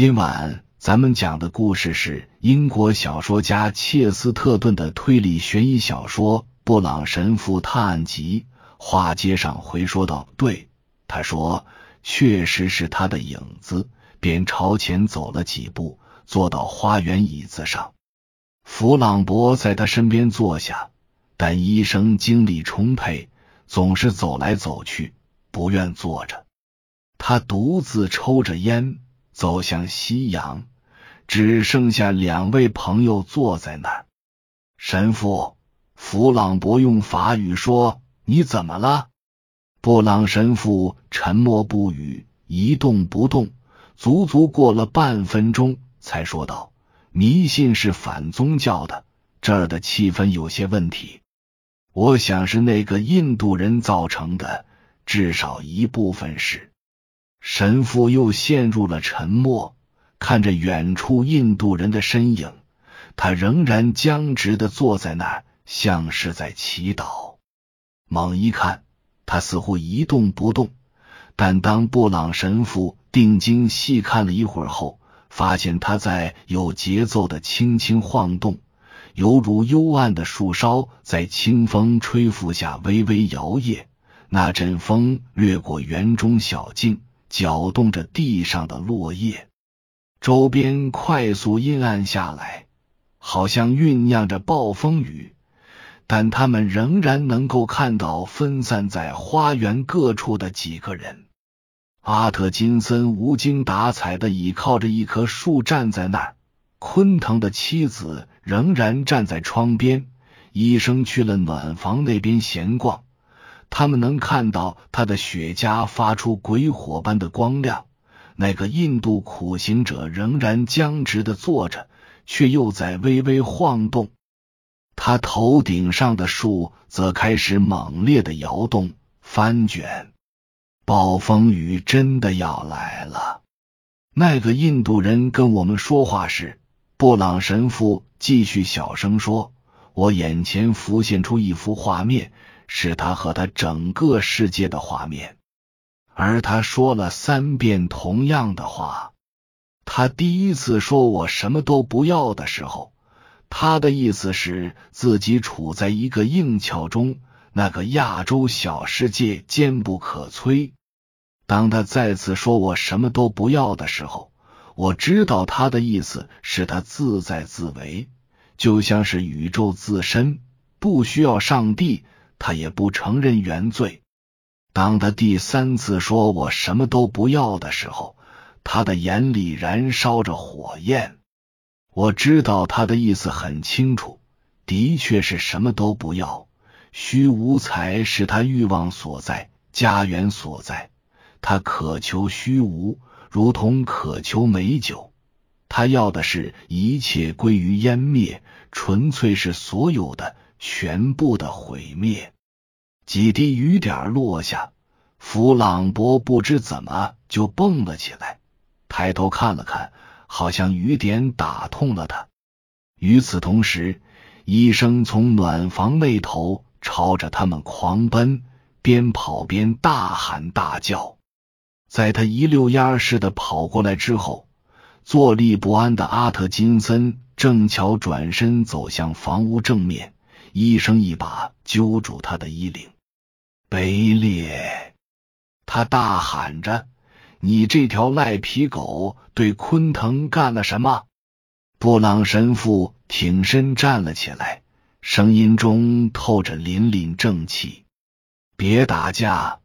今晚咱们讲的故事是英国小说家切斯特顿的推理悬疑小说《布朗神父探案集》。话接上回说道：“对，他说确实是他的影子。”便朝前走了几步，坐到花园椅子上。弗朗博在他身边坐下，但医生精力充沛，总是走来走去，不愿坐着。他独自抽着烟。走向夕阳，只剩下两位朋友坐在那儿。神父弗朗博用法语说：“你怎么了？”布朗神父沉默不语，一动不动，足足过了半分钟，才说道：“迷信是反宗教的，这儿的气氛有些问题。我想是那个印度人造成的，至少一部分是。”神父又陷入了沉默，看着远处印度人的身影，他仍然僵直的坐在那儿，像是在祈祷。猛一看，他似乎一动不动，但当布朗神父定睛细看了一会儿后，发现他在有节奏的轻轻晃动，犹如幽暗的树梢在清风吹拂下微微摇曳。那阵风掠过园中小径。搅动着地上的落叶，周边快速阴暗下来，好像酝酿着暴风雨。但他们仍然能够看到分散在花园各处的几个人。阿特金森无精打采的倚靠着一棵树站在那儿，昆腾的妻子仍然站在窗边。医生去了暖房那边闲逛。他们能看到他的雪茄发出鬼火般的光亮。那个印度苦行者仍然僵直的坐着，却又在微微晃动。他头顶上的树则开始猛烈的摇动、翻卷。暴风雨真的要来了。那个印度人跟我们说话时，布朗神父继续小声说：“我眼前浮现出一幅画面。”是他和他整个世界的画面，而他说了三遍同样的话。他第一次说我什么都不要的时候，他的意思是自己处在一个硬壳中，那个亚洲小世界坚不可摧。当他再次说我什么都不要的时候，我知道他的意思是他自在自为，就像是宇宙自身不需要上帝。他也不承认原罪。当他第三次说我什么都不要的时候，他的眼里燃烧着火焰。我知道他的意思很清楚，的确是什么都不要。虚无才是他欲望所在，家园所在。他渴求虚无，如同渴求美酒。他要的是一切归于湮灭，纯粹是所有的。全部的毁灭。几滴雨点落下，弗朗博不知怎么就蹦了起来，抬头看了看，好像雨点打痛了他。与此同时，医生从暖房那头朝着他们狂奔，边跑边大喊大叫。在他一溜烟似的跑过来之后，坐立不安的阿特金森正巧转身走向房屋正面。医生一把揪住他的衣领，卑劣！他大喊着：“你这条赖皮狗，对昆腾干了什么？”布朗神父挺身站了起来，声音中透着凛凛正气。“别打架！”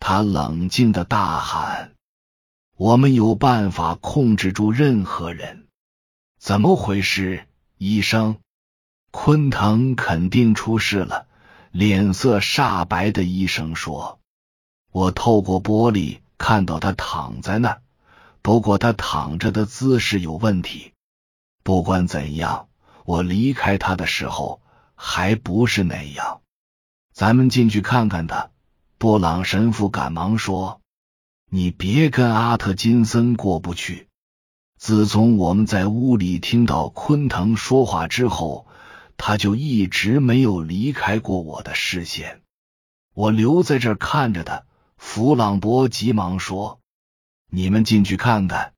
他冷静的大喊，“我们有办法控制住任何人。”怎么回事，医生？昆腾肯定出事了，脸色煞白的医生说：“我透过玻璃看到他躺在那儿，不过他躺着的姿势有问题。不管怎样，我离开他的时候还不是那样。咱们进去看看他。”布朗神父赶忙说：“你别跟阿特金森过不去。自从我们在屋里听到昆腾说话之后。”他就一直没有离开过我的视线，我留在这儿看着他。弗朗博急忙说：“你们进去看看。”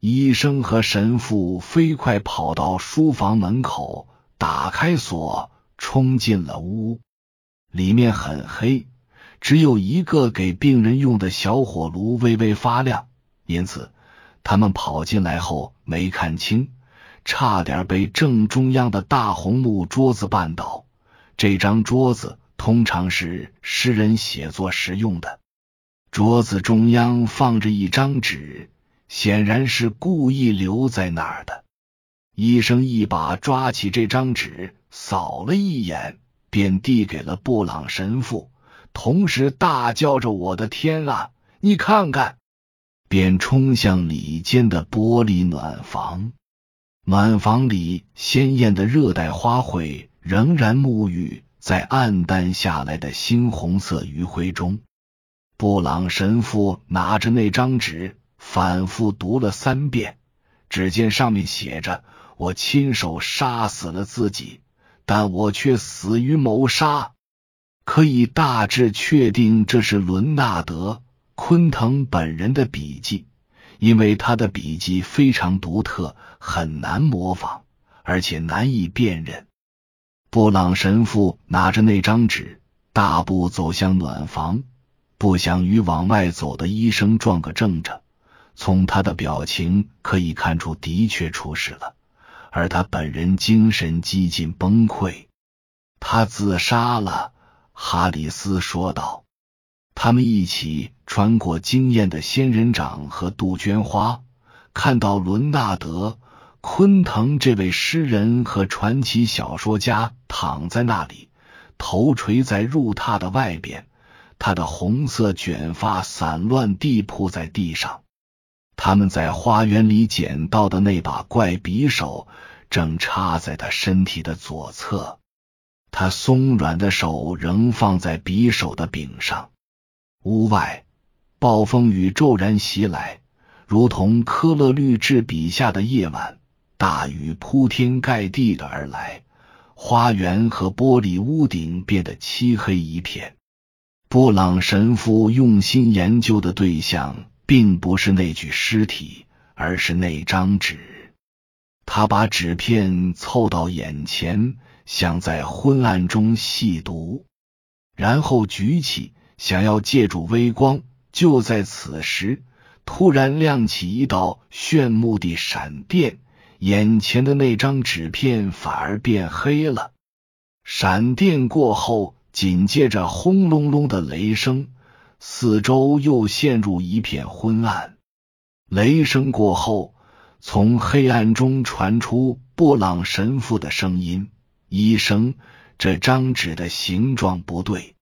医生和神父飞快跑到书房门口，打开锁，冲进了屋。里面很黑，只有一个给病人用的小火炉微微发亮，因此他们跑进来后没看清，差点被正中央的大红木桌子绊倒。这张桌子通常是诗人写作时用的。桌子中央放着一张纸。显然是故意留在那儿的。医生一把抓起这张纸，扫了一眼，便递给了布朗神父，同时大叫着：“我的天啊！你看看！”便冲向里间的玻璃暖房。暖房里鲜艳的热带花卉仍然沐浴在暗淡下来的猩红色余晖中。布朗神父拿着那张纸。反复读了三遍，只见上面写着：“我亲手杀死了自己，但我却死于谋杀。”可以大致确定这是伦纳德·昆腾本人的笔记，因为他的笔迹非常独特，很难模仿，而且难以辨认。布朗神父拿着那张纸，大步走向暖房，不想与往外走的医生撞个正着。从他的表情可以看出，的确出事了，而他本人精神几近崩溃。他自杀了，哈里斯说道。他们一起穿过惊艳的仙人掌和杜鹃花，看到伦纳德·昆腾这位诗人和传奇小说家躺在那里，头垂在入榻的外边，他的红色卷发散乱地铺在地上。他们在花园里捡到的那把怪匕首正插在他身体的左侧，他松软的手仍放在匕首的柄上。屋外，暴风雨骤然袭来，如同科勒律治笔下的夜晚，大雨铺天盖地的而来，花园和玻璃屋顶变得漆黑一片。布朗神父用心研究的对象。并不是那具尸体，而是那张纸。他把纸片凑到眼前，想在昏暗中细读，然后举起，想要借助微光。就在此时，突然亮起一道炫目的闪电，眼前的那张纸片反而变黑了。闪电过后，紧接着轰隆隆的雷声。四周又陷入一片昏暗。雷声过后，从黑暗中传出布朗神父的声音：“医生，这张纸的形状不对，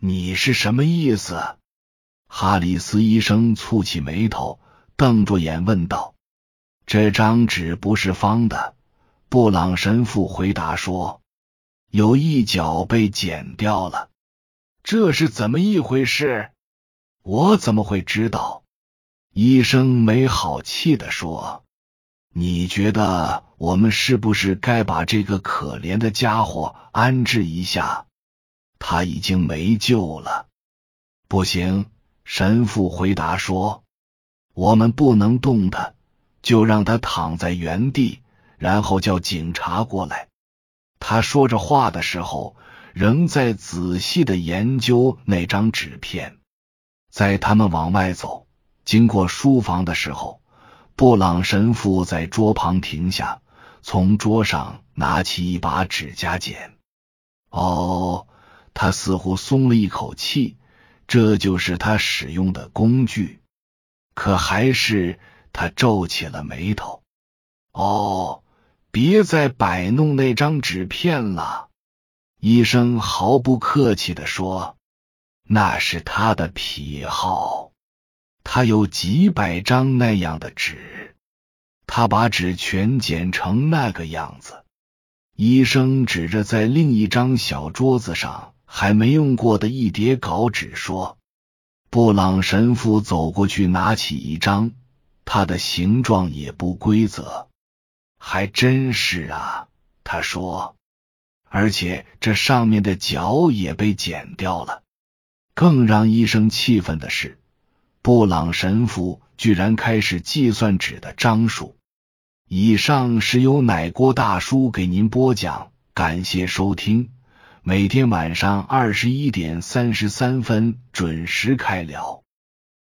你是什么意思？”哈里斯医生蹙起眉头，瞪着眼问道：“这张纸不是方的。”布朗神父回答说：“有一角被剪掉了。”这是怎么一回事？我怎么会知道？医生没好气的说：“你觉得我们是不是该把这个可怜的家伙安置一下？他已经没救了。”不行，神父回答说：“我们不能动他，就让他躺在原地，然后叫警察过来。”他说着话的时候。仍在仔细的研究那张纸片。在他们往外走，经过书房的时候，布朗神父在桌旁停下，从桌上拿起一把指甲剪。哦，他似乎松了一口气，这就是他使用的工具。可还是他皱起了眉头。哦，别再摆弄那张纸片了。医生毫不客气的说：“那是他的癖好，他有几百张那样的纸，他把纸全剪成那个样子。”医生指着在另一张小桌子上还没用过的一叠稿纸说：“布朗神父走过去拿起一张，它的形状也不规则。”还真是啊，他说。而且这上面的角也被剪掉了。更让医生气愤的是，布朗神父居然开始计算纸的张数。以上是由奶锅大叔给您播讲，感谢收听。每天晚上二十一点三十三分准时开聊。